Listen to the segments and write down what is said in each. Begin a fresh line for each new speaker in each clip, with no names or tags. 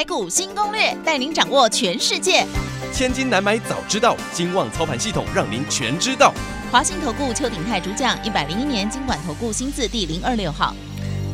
台股新攻略，带您掌握全世界。
千金难买早知道，金旺操盘系统让您全知道。
华信投顾邱鼎泰主讲，一百零一年金管投顾新字第零二六号。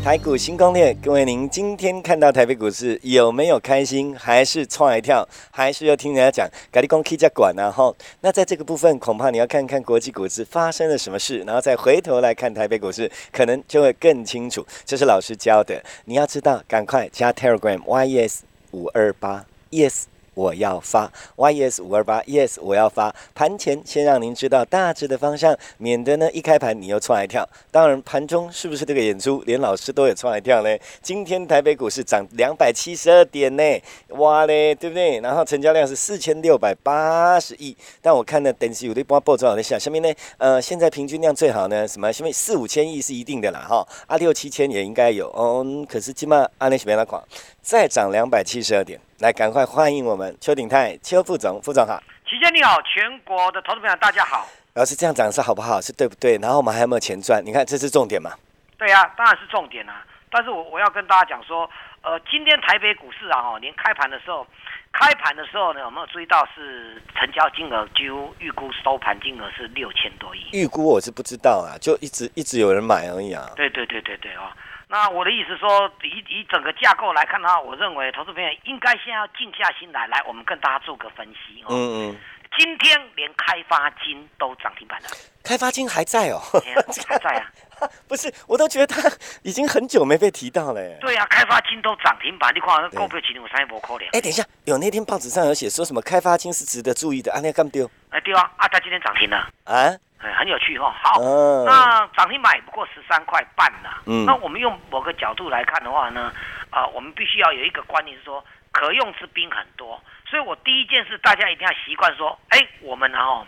台股新攻略，各位，您今天看到台北股市有没有开心？还是创一跳？还是要听人家讲？咖喱公 K 加管然后，那在这个部分，恐怕你要看看国际股市发生了什么事，然后再回头来看台北股市，可能就会更清楚。这是老师教的，你要知道，赶快加 Telegram YES 五二八 Yes。我要发 yes 五二八 yes 我要发盘前先让您知道大致的方向，免得呢一开盘你又窜来跳。当然盘中是不是这个演出连老师都有窜来跳呢？今天台北股市涨两百七十二点呢，哇嘞，对不对？然后成交量是四千六百八十亿，但我看呢，等级有的波报道在下，下面呢，呃，现在平均量最好呢，什么？下面四五千亿是一定的啦，哈，啊六七千也应该有嗯。可是今嘛阿内是边那款再涨两百七十二点。来，赶快欢迎我们邱鼎泰邱副总，副总好，
齐先你好，全国的投资朋友大家好。
老师这样讲是好不好？是对不对？然后我们还有没有钱赚？你看这是重点嘛？
对呀，当然是重点啊。但是我我要跟大家讲说，呃，今天台北股市啊，哦，连开盘的时候，开盘的时候呢，有没有注意到是成交金额几乎预估收盘金额是六千多亿？
预估我是不知道啊，就一直一直有人买而已啊。
对对对对对哦。那我的意思说，以以整个架构来看的话，我认为投资朋友应该先要静下心来，来，我们跟大家做个分析哦。嗯嗯。今天连开发金都涨停板了。
开发金还在哦。
还在啊。
不是，我都觉得它已经很久没被提到了。
对啊，开发金都涨停板，你看股票今天有三波可怜。
哎，等一下，有那天报纸上有写说什么开发金是值得注意的，啊，那干丢？
哎，丢啊，啊，它今天涨停了。啊？哎，很有趣哈。好，那涨停板不过十三块半呐。嗯。那我们用某个角度来看的话呢，啊，我们必须要有一个观念是说，可用之兵很多。所以我第一件事，大家一定要习惯说，哎，我们然后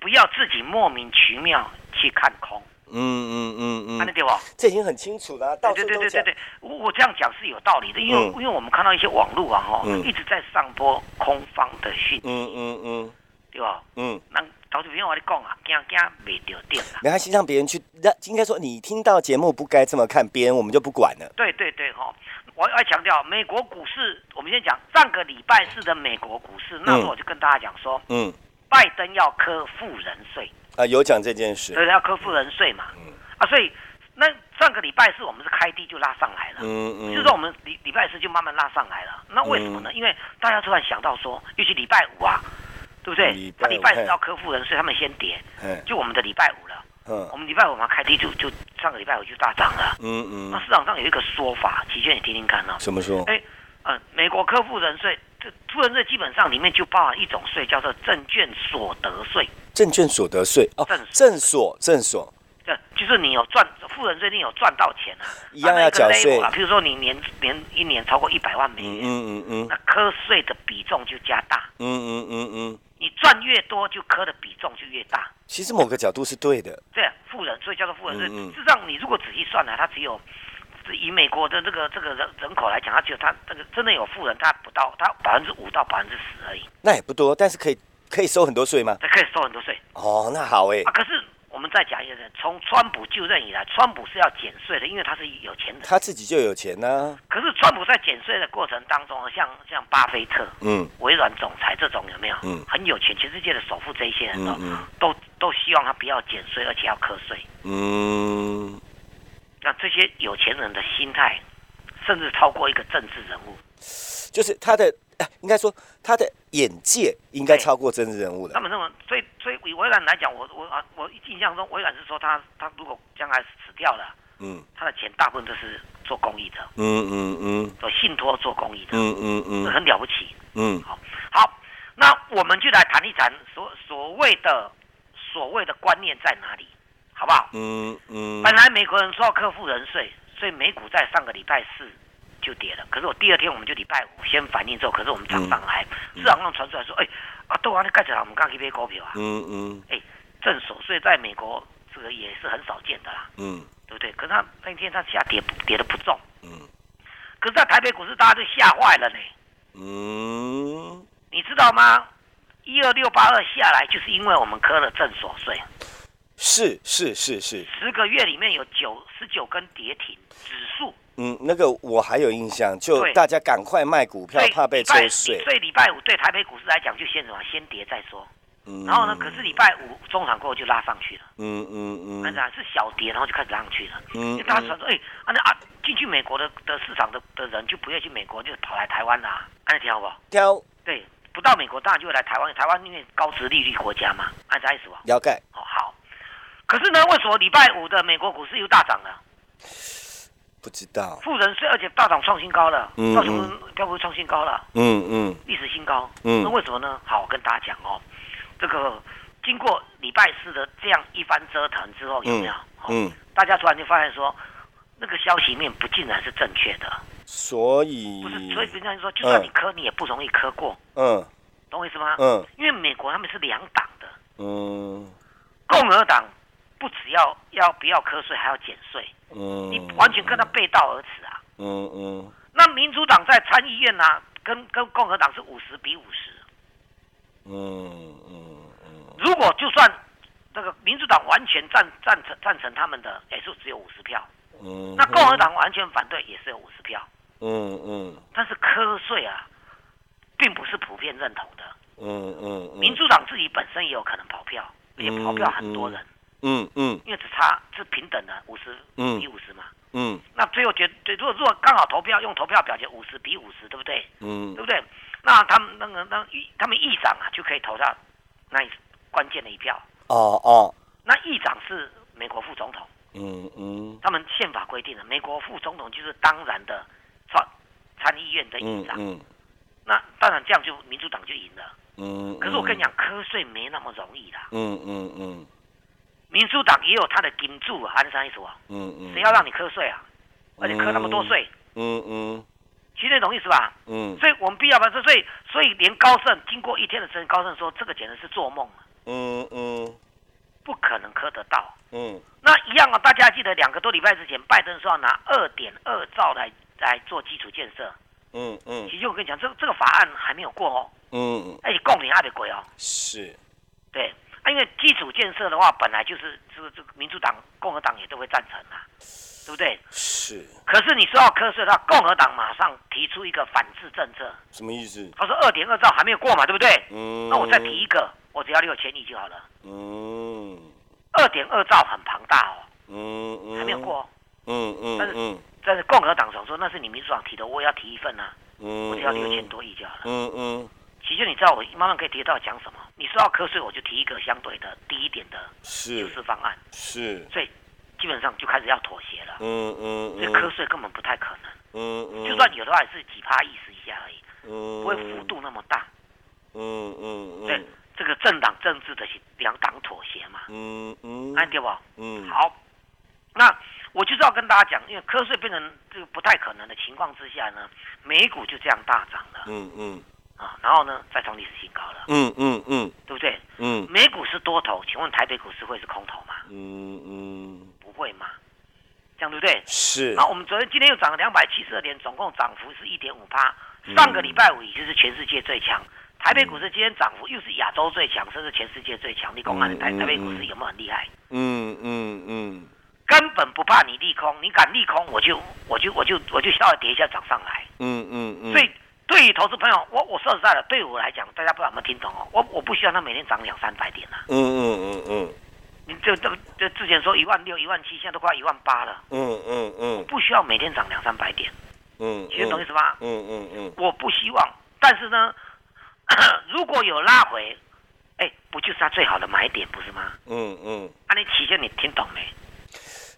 不要自己莫名其妙去看空。嗯嗯
嗯嗯。那对吧？这已经很清楚了。对对对对对对，
我我这样讲是有道理的，因为因为我们看到一些网络啊哈，一直在上播空方的讯息。嗯嗯嗯。对吧？嗯。那。投资朋友，我你讲啊，惊惊没掉电了。
没关系，让别人去，让应该说你听到节目不该这么看，别人我们就不管了。
对对对，哈，我要强调，美国股市，我们先讲上个礼拜四的美国股市，那时候我就跟大家讲说，嗯，拜登要科富人税。
啊，有讲这件事，
对，要科富人税嘛，嗯，啊，所以那上个礼拜四我们是开低就拉上来了，嗯嗯，就是说我们礼礼拜四就慢慢拉上来了，那为什么呢？因为大家突然想到说，尤其礼拜五啊。对不对？他礼拜四要科富人，所以他们先跌。就我们的礼拜五了。嗯。我们礼拜五嘛开低就就上个礼拜五就大涨了。嗯嗯。那市场上有一个说法，齐娟你听听看啊。
怎么说？哎，
呃，美国科富人税，这富人税基本上里面就包含一种税，叫做证券所得税。
证券所得税哦，证证所证所。
对，就是你有赚富人税，你有赚到钱啊，
一样要缴税
啊。比如说你年年一年超过一百万美元，嗯嗯嗯，那科税的比重就加大。嗯嗯嗯嗯。你赚越多，就磕的比重就越大。
其实某个角度是对的。
对，富人，所以叫做富人。事实上，你如果仔细算呢，他只有以美国的这个这个人人口来讲，他只有他这个真的有富人，他不到他百分之五到百分之十而已。
那也不多，但是可以可以收很多税吗？
可以收很多税。
哦，那好哎。
啊，可是。我们再讲一个人，从川普就任以来，川普是要减税的，因为他是有钱人。
他自己就有钱呢。
可是川普在减税的过程当中，像像巴菲特、嗯，微软总裁这种有没有？嗯，很有钱，全世界的首富这一些人都都都希望他不要减税，而且要课税。嗯，那这些有钱人的心态，甚至超过一个政治人物，
就是他的。应该说，他的眼界应该超过政治人物的。
他们认为，所以，所以以微软来讲，我我啊，我印象中，微软是说，他他如果将来死掉了，嗯，他的钱大部分都是做公益的，嗯嗯嗯，做信托做公益的，嗯嗯嗯，很了不起，嗯，好，好，那我们就来谈一谈所所谓的所谓的观念在哪里，好不好？嗯嗯。本来美国人说要克富人税，所以美股在上个礼拜四就跌了。可是我第二天我们就礼拜五先反应之后，可是我们涨上来，市场上传出来说，哎，啊，都啊，你盖起来，我们刚去买股票啊。
嗯嗯
哎，正所税在美国这个也是很少见的啦，
嗯
对不对？可是他那天它下跌跌的不重，
嗯
可是在台北股市大家就吓坏了呢，
嗯，
你知道吗？一二六八二下来，就是因为我们磕了正所税，
是是是是，
十个月里面有九十九根跌停，指数
嗯，那个我还有印象，就大家赶快卖股票，怕被抽税。
所以礼拜五对台北股市来讲，就先什么，先跌再说。
嗯
然后呢，可是礼拜五中场过后就拉上去了，
嗯嗯嗯
按照是小跌，然后就开始拉上去了。因为
嗯
大家传说，哎，啊那啊，进去美国的的市场的的人就不愿意去美国，就跑来台湾啦、按照听好不好？
挑
对，不到美国当然就会来台湾，台湾因为高值利率国家嘛，按照意思吧？
了解。
可是呢，为什么礼拜五的美国股市又大涨了？
不知道。
富人税，而且大涨创新高了，
嗯
到什么标普创新高了，
嗯嗯
历史新高。
嗯
那为什么呢？好，我跟大家讲哦，这个经过礼拜四的这样一番折腾之后，有没有？哦
嗯，
大家突然就发现说，那个消息面不竟然是正确的，
所以
不是，所以人家说，就算你磕，你也不容易磕过，
嗯
懂我意思吗？
嗯
因为美国他们是两党的，
嗯
共和党不只要要不要瞌睡，还要减税，
嗯，
你完全跟他背道而驰啊。
嗯嗯
那民主党在参议院呢、跟跟共和党是五十比五十。
嗯嗯嗯
如果就算那个民主党完全赞赞成赞成他们的，也是只有五十票。
嗯，
那共和党完全反对，也是有五十票。
嗯嗯
但是瞌睡啊，并不是普遍认同的。
嗯嗯
民主党自己本身也有可能跑票，而且跑票很多人，
嗯嗯
因为只差是平等的五十
嗯
比五十嘛。
嗯
那最后决对，如果如果刚好投票用投票表决五十比五十，对不对？
嗯
对不对？那他们那个那议他们议长啊就可以投到那一关键的一票。
哦哦
那议长是美国副总统，
嗯嗯
他们宪法规定的，美国副总统就是当然的参参议院的议长。
嗯嗯
那当然这样就民主党就赢了。
嗯，
可是我跟你讲，瞌睡没那么容易啦。
嗯嗯嗯
民主党也有他的金主啊，按啥意思啊？
嗯嗯，
谁要让你瞌睡啊？而且瞌那么多税，
嗯嗯
其实你懂意思吧？
嗯
所以我们必要把这，所以所以连高盛经过一天的时间，高盛说这个简直是做梦啊，
嗯嗯
不可能磕得到。
嗯
那一样啊，大家记得两个多礼拜之前，拜登说要拿二点二兆来来做基础建设。
嗯嗯
其实我跟你讲，这个这个法案还没有过哦，
嗯，
而且共领还没过哦。
是，
对，啊，因为基础建设的话，本来就是这个这个民主党、共和党也都会赞成啊，对不对？
是
可是你说要瞌睡的话，共和党马上提出一个反制政策，
什么意思？
他说二点二兆还没有过嘛，对不对？
嗯，
那我再提一个，我只要六千亿就好了。
嗯
二点二兆很庞大哦，
嗯嗯，
还没有过、哦。
嗯嗯
但是
嗯
但是共和党总说那是你民主党提的，我也要提一份啊，
嗯，
我只要六千多亿就好了。
嗯嗯
其实你知道我慢慢可以提到讲什么？你说要瞌睡，我就提一个相对的低一点的救
是
市方案，
是，
所以基本上就开始要妥协了。
嗯嗯
所以瞌睡根本不太可能，
嗯嗯，
就算有的话也是几趴意思一下而已，
嗯
不会幅度那么大。
嗯嗯嗯。
对，这个政党政治的两党妥协嘛，
嗯嗯。
按对不？
嗯。
好，那我就是要跟大家讲，因为瞌睡变成这个不太可能的情况之下呢，美股就这样大涨了。
嗯嗯
啊，然后呢再创历史新高了，
嗯嗯嗯
对不对？
嗯
美股是多头，请问台北股市会是空头吗？
嗯嗯
不会吗？这样对不对？
是
那我们昨天今天又涨了两百七十二点，总共涨幅是一点五八。上个礼拜五已经是全世界最强，台北股市今天涨幅又是亚洲最强，甚至全世界最强。你公看台北股市有没有很厉害？
嗯嗯嗯
根本不怕你利空，你敢利空，我就我就我就我就稍微跌一下涨上来。
嗯嗯嗯，
所以对于投资朋友，我我说实在的，对我来讲，大家不知道有没有听懂哦？我我不希望它每天涨两三百点啊。
嗯嗯嗯嗯
你这这这之前说一万六、一万七，现在都快一万八了，
嗯嗯嗯我
不需要每天涨两三百点，
嗯，
其实懂意思吧？
嗯嗯嗯
我不希望，但是呢，如果有拉回，哎，不就是它最好的买点，不是吗？
嗯嗯，
那，你期限你听懂没？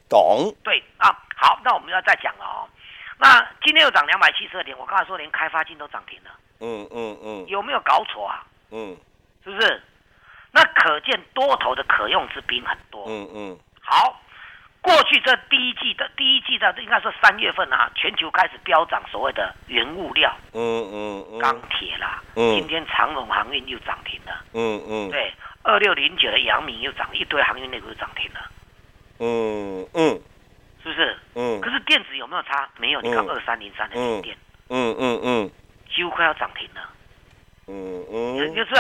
懂，
对啊，好，那我们要再讲了哦。那今天又涨两百七十二点，我刚才说连开发金都涨停了，
嗯嗯嗯。
有没有搞错啊？
嗯。
是不是？那可见多头的可用之兵很多。
嗯嗯。
好，过去这第一季的第一季的应该说三月份啊，全球开始飙涨所谓的原物料，
嗯嗯嗯，
钢铁啦，
嗯。
今天长荣航运又涨停了，
嗯嗯。
对，二六零九的阳明又涨，一堆航运类股又涨停了，
嗯嗯
是不是？
嗯。
可是电子有没有差？没有，你看
嗯。
二三零三的电电。
嗯嗯嗯。
几乎快要涨停了，
嗯嗯，
就是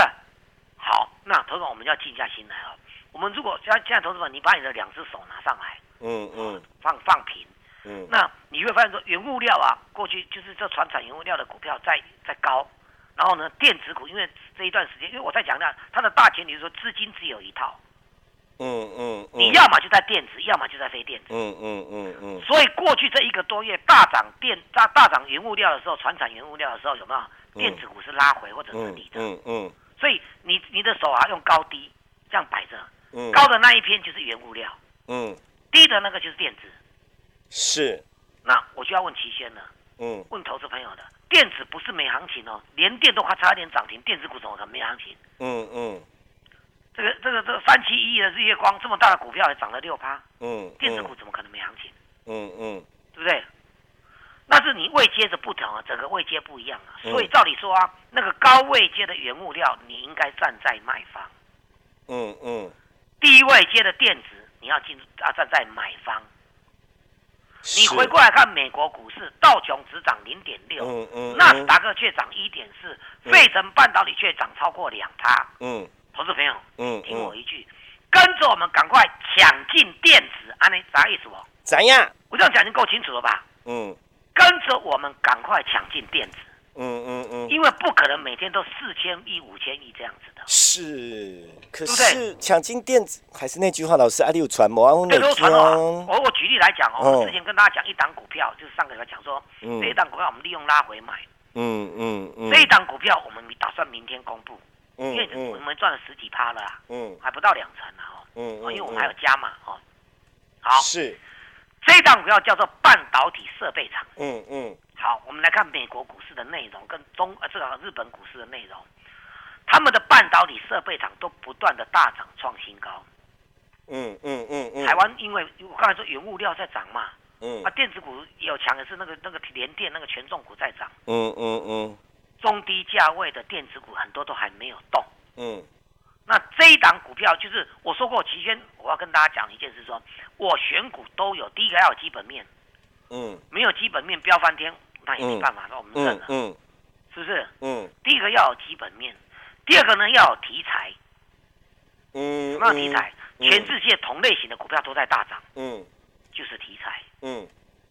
好。那投资者我们要静下心来哦。我们如果现在现在投资者，你把你的两只手拿上来，
嗯嗯。
放放平，
嗯。
那你会发现说原物料啊，过去就是这船产原物料的股票在在高，然后呢电子股因为这一段时间，因为我在讲呢它的大前提是说资金只有一套，
嗯嗯，
你要么就在电子，要么就在非电子。
嗯嗯嗯嗯。
所以过去这一个多月大涨电大大涨原物料的时候，船产原物料的时候有没有？电子股是拉回或者是
嗯
底的？
嗯嗯
所以你你的手啊用高低这样摆着，
嗯，
高的那一篇就是原物料，
嗯。
低的那个就是电子。
是。
那我就要问齐先了，
嗯。
问投资朋友的，电子不是没行情哦，连电都还差一点涨停，电子股怎么可能没行情？
嗯嗯
这个这个这个三七一的日月光这么大的股票也涨了六趴，
嗯，
电子股怎么可能没行情？
嗯嗯
对不对？那是你位阶的不同啊，整个位阶不一样啊，
嗯
所以照理说啊，那个高位阶的原物料你应该站在卖方，
嗯嗯，
低位阶的电子你要进啊站在买方。你回过来看美国股市，道琼只涨零点六，
嗯嗯
纳斯达克却涨一点四，
嗯
费城半导体却涨超过两趴。
嗯
投资朋友，
嗯
听我
嗯，
一句，跟着我们赶快抢进电子，安尼啥意思不？
怎样？
我这样讲已经够清楚了吧？
嗯。
跟着我们赶快抢进电子，
嗯嗯嗯，
因为不可能每天都四千亿、五千亿这样子的。
是，可是抢进电子还是那句话，老师，阿里有传播啊，我
这
哪
都传统啊！我我举例来讲哦，
哦
我之前跟大家讲一档股票，就是上个礼拜讲说，
嗯。
这一档股票我们利用拉回买，
嗯嗯嗯，
这一档股票我们打算明天公布，因
嗯。
为我们赚了十几趴了啊，
嗯。
还不到两成呢哦，
嗯
哦因为我们还有加码哦。好，
是，
这一档股票叫做半导体设备厂。
嗯嗯。
好，我们来看美国股市的内容跟中呃这个日本股市的内容，他们的半导体设备厂都不断的大涨创新高。
嗯嗯嗯嗯，
台湾因为我刚才说原物料在涨嘛，
嗯。
啊电子股有强的是那个那个联电那个权重股在涨，
嗯嗯嗯
中低价位的电子股很多都还没有动。
嗯。
那这一档股票就是我说过，期间我要跟大家讲一件事说，我选股都有第一个要有基本面，
嗯。
没有基本面飙翻天，那也没办法，那我们认了，
嗯嗯
是不是？
嗯。
第一个要有基本面，第二个呢要有题材，
嗯，
什么题材？
嗯。
全世界同类型的股票都在大涨，
嗯。
就是题材，
嗯。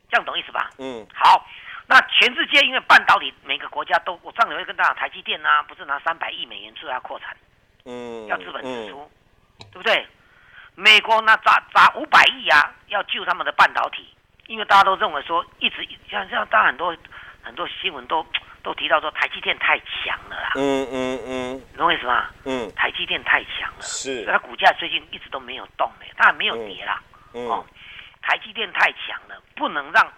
这样懂意思吧？
嗯。
好，那全世界因为半导体每个国家都，我上个月跟大家讲，台积电啊，不是拿三百亿美元出来扩产，
嗯，
要资本支出，对不对？美国那砸砸五百亿啊，要救他们的半导体，因为大家都认为说，一直像像当然很多很多新闻都都提到说台积电太强了啦，
嗯嗯嗯
你懂我意思吗？
嗯
台积电太强了，所以
是
它股价最近一直都没有动呢，它还没有跌啦。哦
嗯，
台积电太强了，不能让，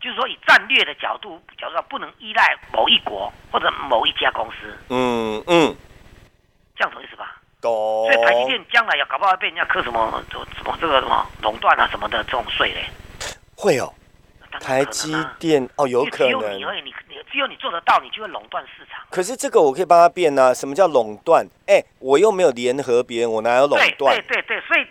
就是说以战略的角度角度上，不能依赖某一国或者某一家公司，
嗯嗯
这样懂意思吧？
懂，
所以台积电将来要搞不好被人家扣什么什么这个什么垄断啊什么的这种税嘞，
会哦，台积电哦有可
因为只有你
能，
而已，你你只有你做得到，你就会垄断市场。
可是这个我可以帮他变啊，什么叫垄断？哎，我又没有联合别人，我哪有垄
对
断
对？对对，所以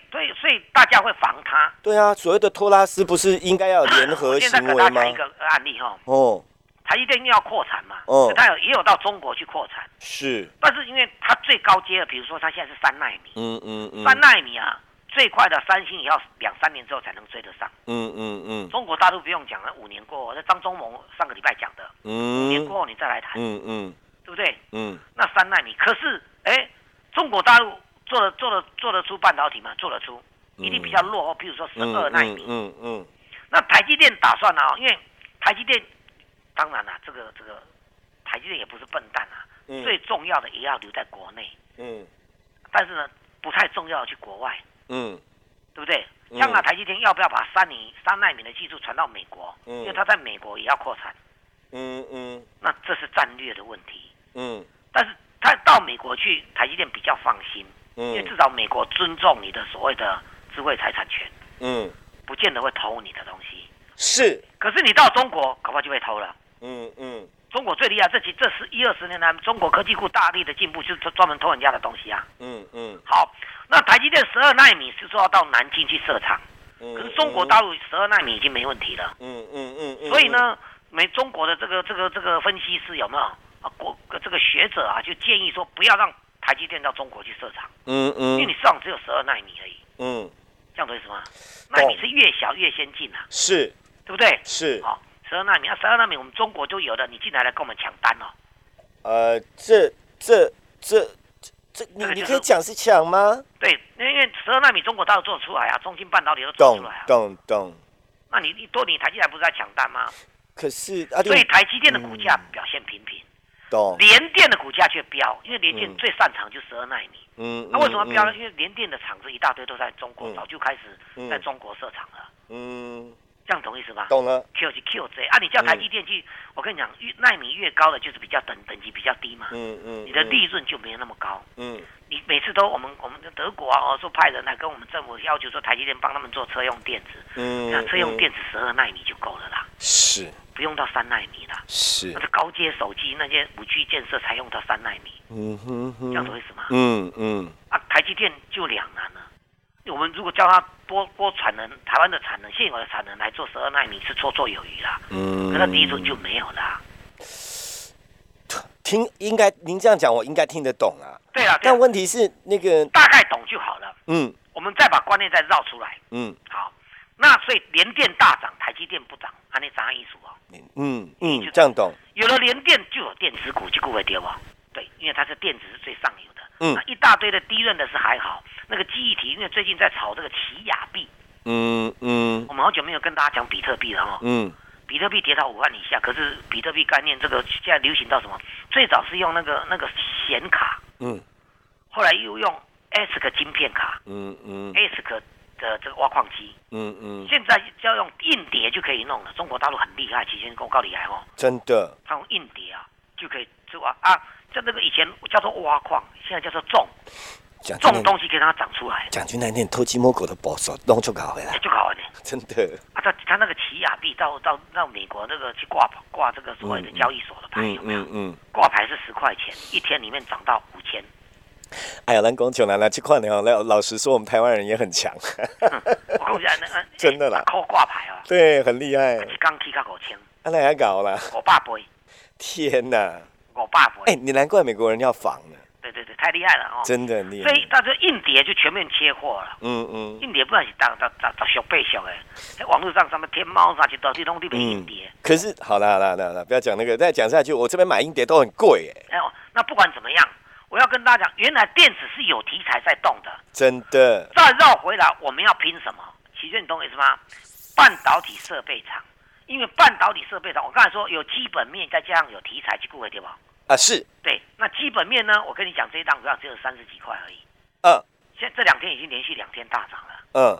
所以大家会防他。
对啊，所谓的托拉斯不是应该要有联合
我现在
行为吗？
给大家？一个案例哈，
哦，
台积电因为要扩产嘛，
哦。
所以它有也有到中国去扩产，
是，
但是因为它最高阶的，比如说它现在是三纳米，
嗯嗯嗯，
三纳米啊，最快的三星也要两三年之后才能追得上。
嗯嗯嗯。
中国大陆不用讲了，五年过后，那张忠谋上个礼拜讲的，嗯。五年
嗯
过后你再来谈，
嗯嗯。
对不对？
嗯。
那三纳米，可是哎，中国大陆做的做的做得出半导体吗？做得出，一定比较落后，比如说十
嗯
二纳米。
嗯嗯。
那台积电打算啊，因为台积电当然啦、这个这个台积电也不是笨蛋啊，
嗯。
最重要的也要留在国内，
嗯。
但是呢，不太重要的去国外，
嗯。
对不对？
嗯。
将来台积电要不要把三尼三纳米的技术传到美国？
嗯。
因为它在美国也要扩产，
嗯嗯。
那这是战略的问题。
嗯。
但是它到美国去，台积电比较放心，因为
嗯
至少美国尊重你的所谓的智慧财产权。
嗯
不见得会偷你的东西。
是，
可是你到中国，搞不好就被偷了。
嗯嗯，
中国最厉害，这几这十一二十年来，中国科技库大力的进步，就是专门偷人家的东西啊。
嗯嗯
好，那台积电十二纳米是说要到南京去设厂，
嗯，
可是中国大陆十二纳米已经没问题了。
嗯嗯嗯嗯，
所以呢，美中国的这个这个这个分析师有没有啊？国这个学者啊，就建议说不要让台积电到中国去设厂，
嗯嗯，
因为你市场只有十二纳米而已，
嗯
这样懂意思吗？纳米是越小越先进啊，
是
对不对？
是，
好，十二纳米，那十二纳米我们中国就有的，你进来来跟我们抢单哦。
呃，这这这这，你
就是
你可以讲是抢吗？
对，因为十二纳米中国大陆做出来啊，中芯半导体都做出来啊。
懂懂，
那你你多你台积电不是在抢单吗？
可是啊，
所以，台积电的股价表现平平，
懂，
联电的股价却飙，因为联电
嗯
最擅长就十二纳米。
嗯，
那为什么标呢？
嗯
因为联电的厂子一大堆都在中国，
嗯。
早就开始
嗯。
在中国设厂了，
嗯，
这样懂意思吧？
懂了
，？Q 是 QZ 啊，你叫台积电去，我跟你讲，越纳米越高的就是比较等等级比较低嘛，
嗯嗯，
你的利润就没有那么高。
嗯，
你每次都我们我们的德国啊，哦说派人来跟我们政府要求说台积电帮他们做车用电子，
嗯
那车用
嗯。
电子十二纳米就够了啦，
是
不用到三纳米啦。
是
那，是高阶手机那些五 G 建设才用到三纳米，
嗯哼
这样懂
哼，
意思吗？
嗯嗯
啊，台积电就两难了。我们如果叫它多多产能，台湾的产能现有的产能来做十二纳米是绰绰有余啦，
嗯，
可是利润就没有啦。
听应该您这样讲，我应该听得懂啊。
对啊，
但
啊，
问题是那个，
大概懂就好了。
嗯
我们再把观念再绕出来。
嗯
好，那所以联电大涨，台积电不涨，按那啥意思哦。
嗯嗯，这样懂，
有了联电就有电子股，就不会跌吧？对，因为它是电子是最上游的。
嗯
那一大堆的低润的是还好，那个记忆体，因为最近在炒这个奇亚币，
嗯嗯
我们好久没有跟大家讲比特币了哦。
嗯
比特币跌到五万以下，可是比特币概念这个现在流行到什么？最早是用那个那个显卡，
嗯
后来又用 ASIC 晶片卡
嗯嗯
，ASIC 的这个挖矿机，
嗯嗯，
现在要用硬碟就可以弄了。中国大陆很厉害，提前公告厉害哦，
真的，
他用硬碟啊就可以做啊啊，像那个以前叫做挖矿，现在叫做种种东西可以让它长出来，
讲句难听，偷鸡摸狗的保守弄就搞回来
哎，就搞了呢。
真的，
啊，他他那个奇亚币到到到美国那个去挂挂这个所谓的交易所的牌
嗯
有没有
嗯？嗯。
挂牌是十块钱，一天里面涨到五千。
哎呀，咱讲穷人啦，这块呢，老老实说，我们台湾人也很强，真的啦
靠挂牌啊，
对，很厉害。
一缸起到五千，
啊，那还搞啦，
五百倍，
天哪！
五百
哎，
倍。
你难怪美国人要防呢，
对对对，太厉害了哦。
真的很厉害
所。以他这硬碟就全面切货了。
嗯嗯
硬碟不然是当当当当小背小的，网络上什么天猫啥去到底拢你买硬碟。
可是好了好了好啦好啦，不要讲那个，再讲下去，我这边买硬碟都很贵哎，
哎呦，那不管怎么样，我要跟大家讲，原来电子是有题材在动的。
真的。
再绕回来，我们要拼什么？其实你懂我意思吗？半导体设备厂，因为半导体设备厂，我刚才说有基本面，再加上有题材，去顾会对吧？
啊，是，
对，那基本面呢？我跟你讲，这一档股票只有三十几块而已。
嗯
现在这两天已经连续两天大涨了
嗯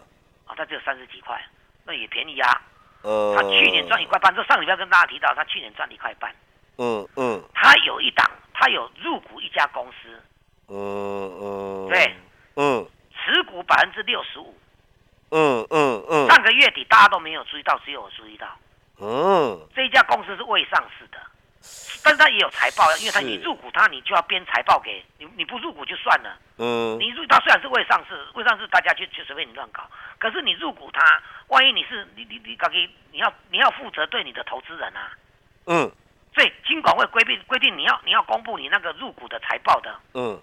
啊，它只有三十几块，那也便宜啊。
嗯，
它去年赚一块半，这上礼拜跟大家提到，它去年赚一块半。
嗯嗯
它有一档，它有入股一家公司，
嗯嗯，
对，
嗯。
持股百分之六十五。
嗯嗯嗯。
上个月底大家都没有注意到，只有我注意到。
嗯，
这一家公司是未上市的，但是它也有财报，因为
他
你入股他，你就要编财报给你，你不入股就算了。
嗯。
你入他虽然是未上市，未上市大家就就随便你乱搞，可是你入股他，万一你是你你你搞给你要你要负责对你的投资人啊，
嗯
所以金管会规定规定你要你要公布你那个入股的财报的，
嗯，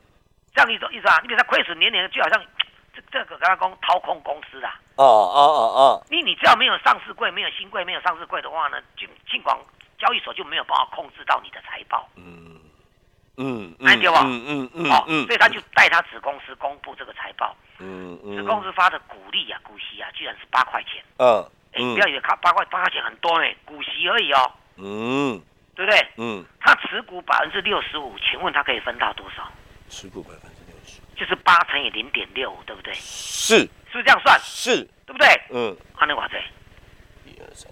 这样意思意思啊？你比如说亏损年年就好像这这个跟他讲掏空公司啊，
哦哦哦哦。
你你只要没有上市柜、没有新柜、没有上市柜的话呢，金金管交易所就没有办法控制到你的财报。
嗯。嗯嗯，
哎对吧
嗯嗯嗯
哦，
嗯，
所以他就带他子公司公布这个财报，
嗯嗯，
子公司发的股利啊、股息啊，居然是八块钱。
嗯
哎，不要以为他八块八块钱很多呢，股息而已哦，
嗯
对不对？
嗯，
他持股百分之六十五，请问他可以分到多少？
持股百分之六十，
就是八乘以零点六五，对不对？是
是
不是这样算？
是，
对不对？
嗯，
看那多少？
一二三，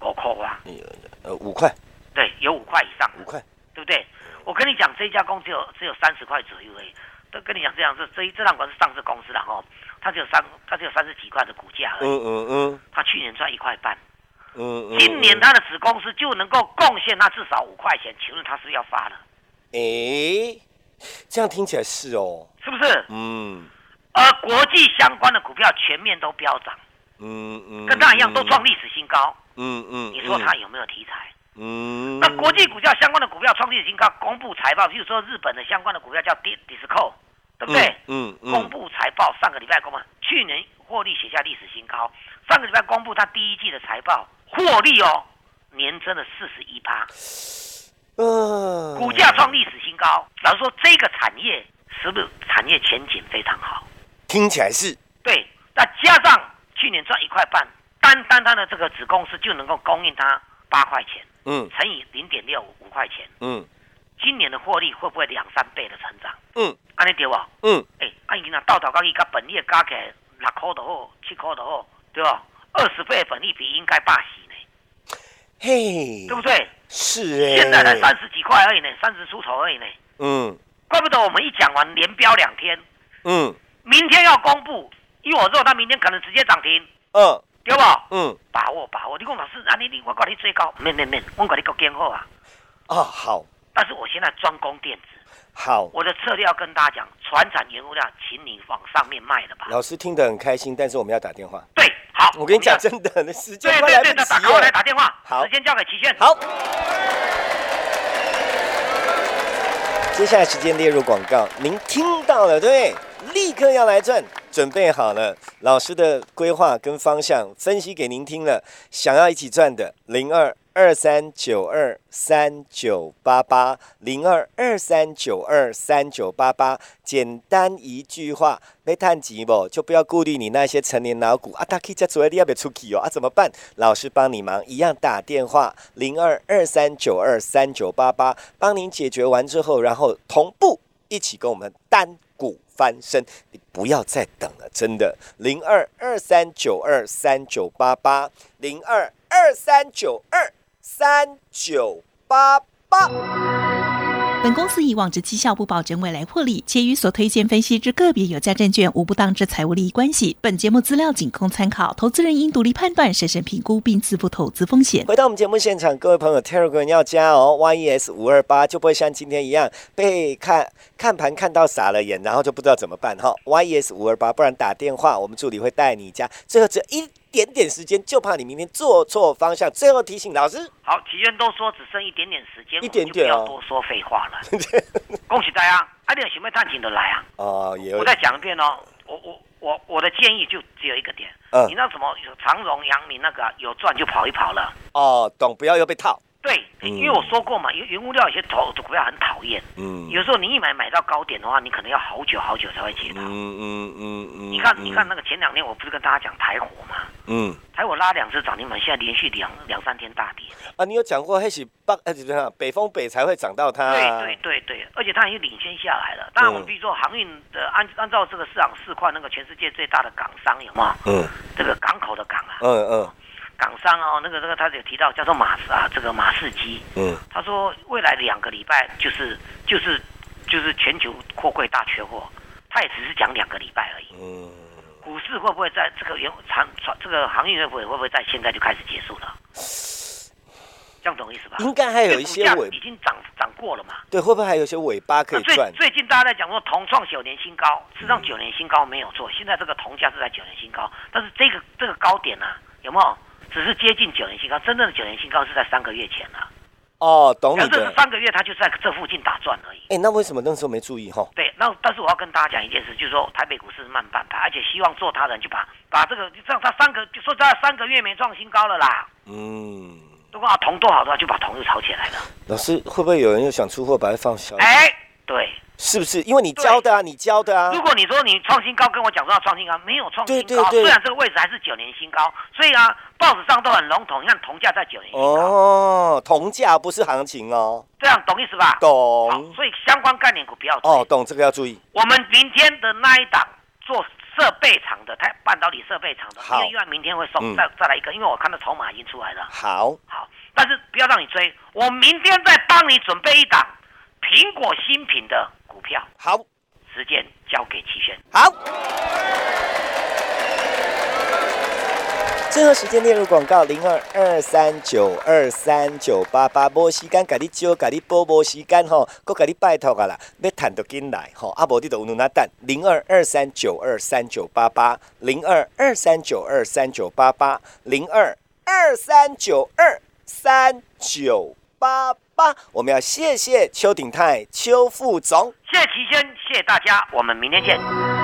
五块啊，
一二三，呃，五块
对，有五块以上，
五块，
对不对？我跟你讲，这家公司只有只有三十块左右而已。都跟你讲这样，这这一这档股是上市公司了哦，它只有三，它只有三十几块的股价而已。
嗯嗯嗯
它去年赚一块半，
嗯嗯，
今年他的子公司就能够贡献他至少五块钱，请问他是不是要发了？
诶，这样听起来是哦，
是不是？
嗯
而国际相关的股票全面都飙涨，
嗯嗯，
跟他一样都创历史新高。
嗯嗯，
你说他有没有题材？
嗯，
那国际股价相关的股票创历史新高，公布财报，比如说日本的相关的股票叫 D Disco，对不对？
嗯嗯，
公布财报，上个礼拜公布，去年获利写下历史新高。上个礼拜公布他第一季的财报，获利哦，年增了四十一趴，
嗯，
股价创历史新高。老实说，这个产业是不是产业前景非常好？
听起来是，
对，那加上去年赚一块半，单单他的这个子公司就能够供应他八块钱，
嗯
乘以零点六五块钱，
嗯
今年的获利会不会两三倍的成长？
嗯
安尼对吧？
嗯，
哎，啊，已经啊，到头到伊甲本业加起来六块就好，七块就好，对吧？二十倍的本利比应该霸喜呢，
嘿，
对不对？
是哎，
现在才三十几块而已呢，三十出头而已呢，
嗯。
怪不得我们一讲完连标两天，
嗯。
明天要公布，因为我知道它明天可能直接涨停，
嗯。
对不？
嗯，
把握把握，你讲老师啊，你你我管你最高，没没没，我管你够坚厚啊。
哦好。
但是我现在专攻电子，
好，
我的策略要跟大家讲，船产原物料，请你往上面卖了吧。
老师听得很开心，但是我们要打电话。
对，好，
我跟你讲，真的，那时间
对对对，
快来不及
那打给我来
了。
打电话，
好
时间交给齐炫。
好，接下来时间列入广告，您听到了对？立刻要来赚，准备好了，老师的规划跟方向分析给您听了，想要一起赚的零二二三九二三九八八零二二三九二三九八八，简单一句话，没探急不就不要顾虑你那些成年老股啊，他可以在昨天要不要出去哦啊？怎么办？老师帮你忙，一样打电话零二二三九二三九八八，帮您解决完之后，然后同步一起跟我们单翻身，你不要再等了，真的零二二三九二三九八八零二二三九二三九八八。
本公司以往之绩效不保证未来获利，且与所推荐分析之个别有价证券无不当之财务利益关系。本节目资料仅供参考，投资人应独立判断、审慎评估并自负投资风险。
回到我们节目现场，各位朋友，Telegram 要加哦，YES 五二八就不会像今天一样被看看盘看到傻了眼，然后就不知道怎么办哈。YES 五二八，不然打电话，我们助理会带你加。最后只一点点时间，就怕你明天做错方向。最后提醒老师，
好，体院都说只剩一点点时间，
一点点
不要多说废话了。恭喜大家，阿点有想要探请的来啊！
哦，也有
我再讲一遍哦，我我我我的建议就只有一个点，
嗯
你那什么长荣、阳明那个啊有赚就跑一跑了。
哦，懂，不要又被套。
因为我说过嘛，原原物料有些投股票很讨厌，
嗯
有时候你一买买到高点的话，你可能要好久好久才会解套。
嗯嗯嗯嗯，
你看，你看那个前两天我不是跟大家讲台火嘛，
嗯
台火拉两次涨停板，现在连续两两三天大跌。
啊，你有讲过，黑是北呃？北风北才会涨到它。
对对对对，而且它已经领先下来了。当然，我们
嗯
比如说航运的按按照这个市场市况，那个全世界最大的港商有没有？
嗯
这个港口的港啊，
嗯嗯
港商哦，那个那个他有提到叫做马士啊，这个马士基，
嗯
他说未来两个礼拜就是就是就是全球货柜大缺货，他也只是讲两个礼拜而已。
嗯，
股市会不会在这个原长长这个航运会不会会不会在现在就开始结束了？这样懂意思吧？
应该还有一些尾
已经涨涨过了嘛。
对，会不会还有一些尾巴可以赚？
最近大家在讲说铜创九年新高，事实上九年新高没有错，现在这个铜价是在九年新高，但是这个这个高点呢、啊，有没有？只是接近九年新高，真正的九年新高是在三个月前了、
哦，懂你的。
三个月，他就在这附近打转而已。
哎，那为什么那时候没注意哈？
对，那但是我要跟大家讲一件事，就是说台北股市慢半拍，而且希望做他人就把把这个让他三个就说他三个月没创新高了啦。
嗯，
如果啊铜多好的话，就把铜又炒起来了。
老师会不会有人又想出货，把它放小？
哎，对，
是不是？因为你教的啊，你教的啊
如。果你说你创新高，跟我讲说要创新高，没有创新高，
对对对
虽然这个位置还是九年新高，所以啊，报纸上都很笼统，你看铜价在九年新高，
哦，铜价不是行情哦。
这样懂意思吧？好，
懂。
所以相关概念股不要追。
哦，懂这个要注意。
我们明天的那一档做设备厂的，它半导体设备厂的，
好
因为因为明天会送、
嗯
再再来一个，因为我看到筹码已经出来了。
好，
好，但是不要让你追，我明天再帮你准备一档苹果新品的股票，
好，
时间交给齐轩。
好。最后时间列入广告零二二三九二三九八八，无时间甲你招，甲你播无时间吼，搁甲你拜托啊啦，要谈就紧来吼，啊无你就有哪等零二二三九二三九八八零二二三九二三九八八零二二三九二三九爸爸，我们要谢谢邱鼎泰邱副总，
谢谢齐轩，谢谢大家，我们明天见。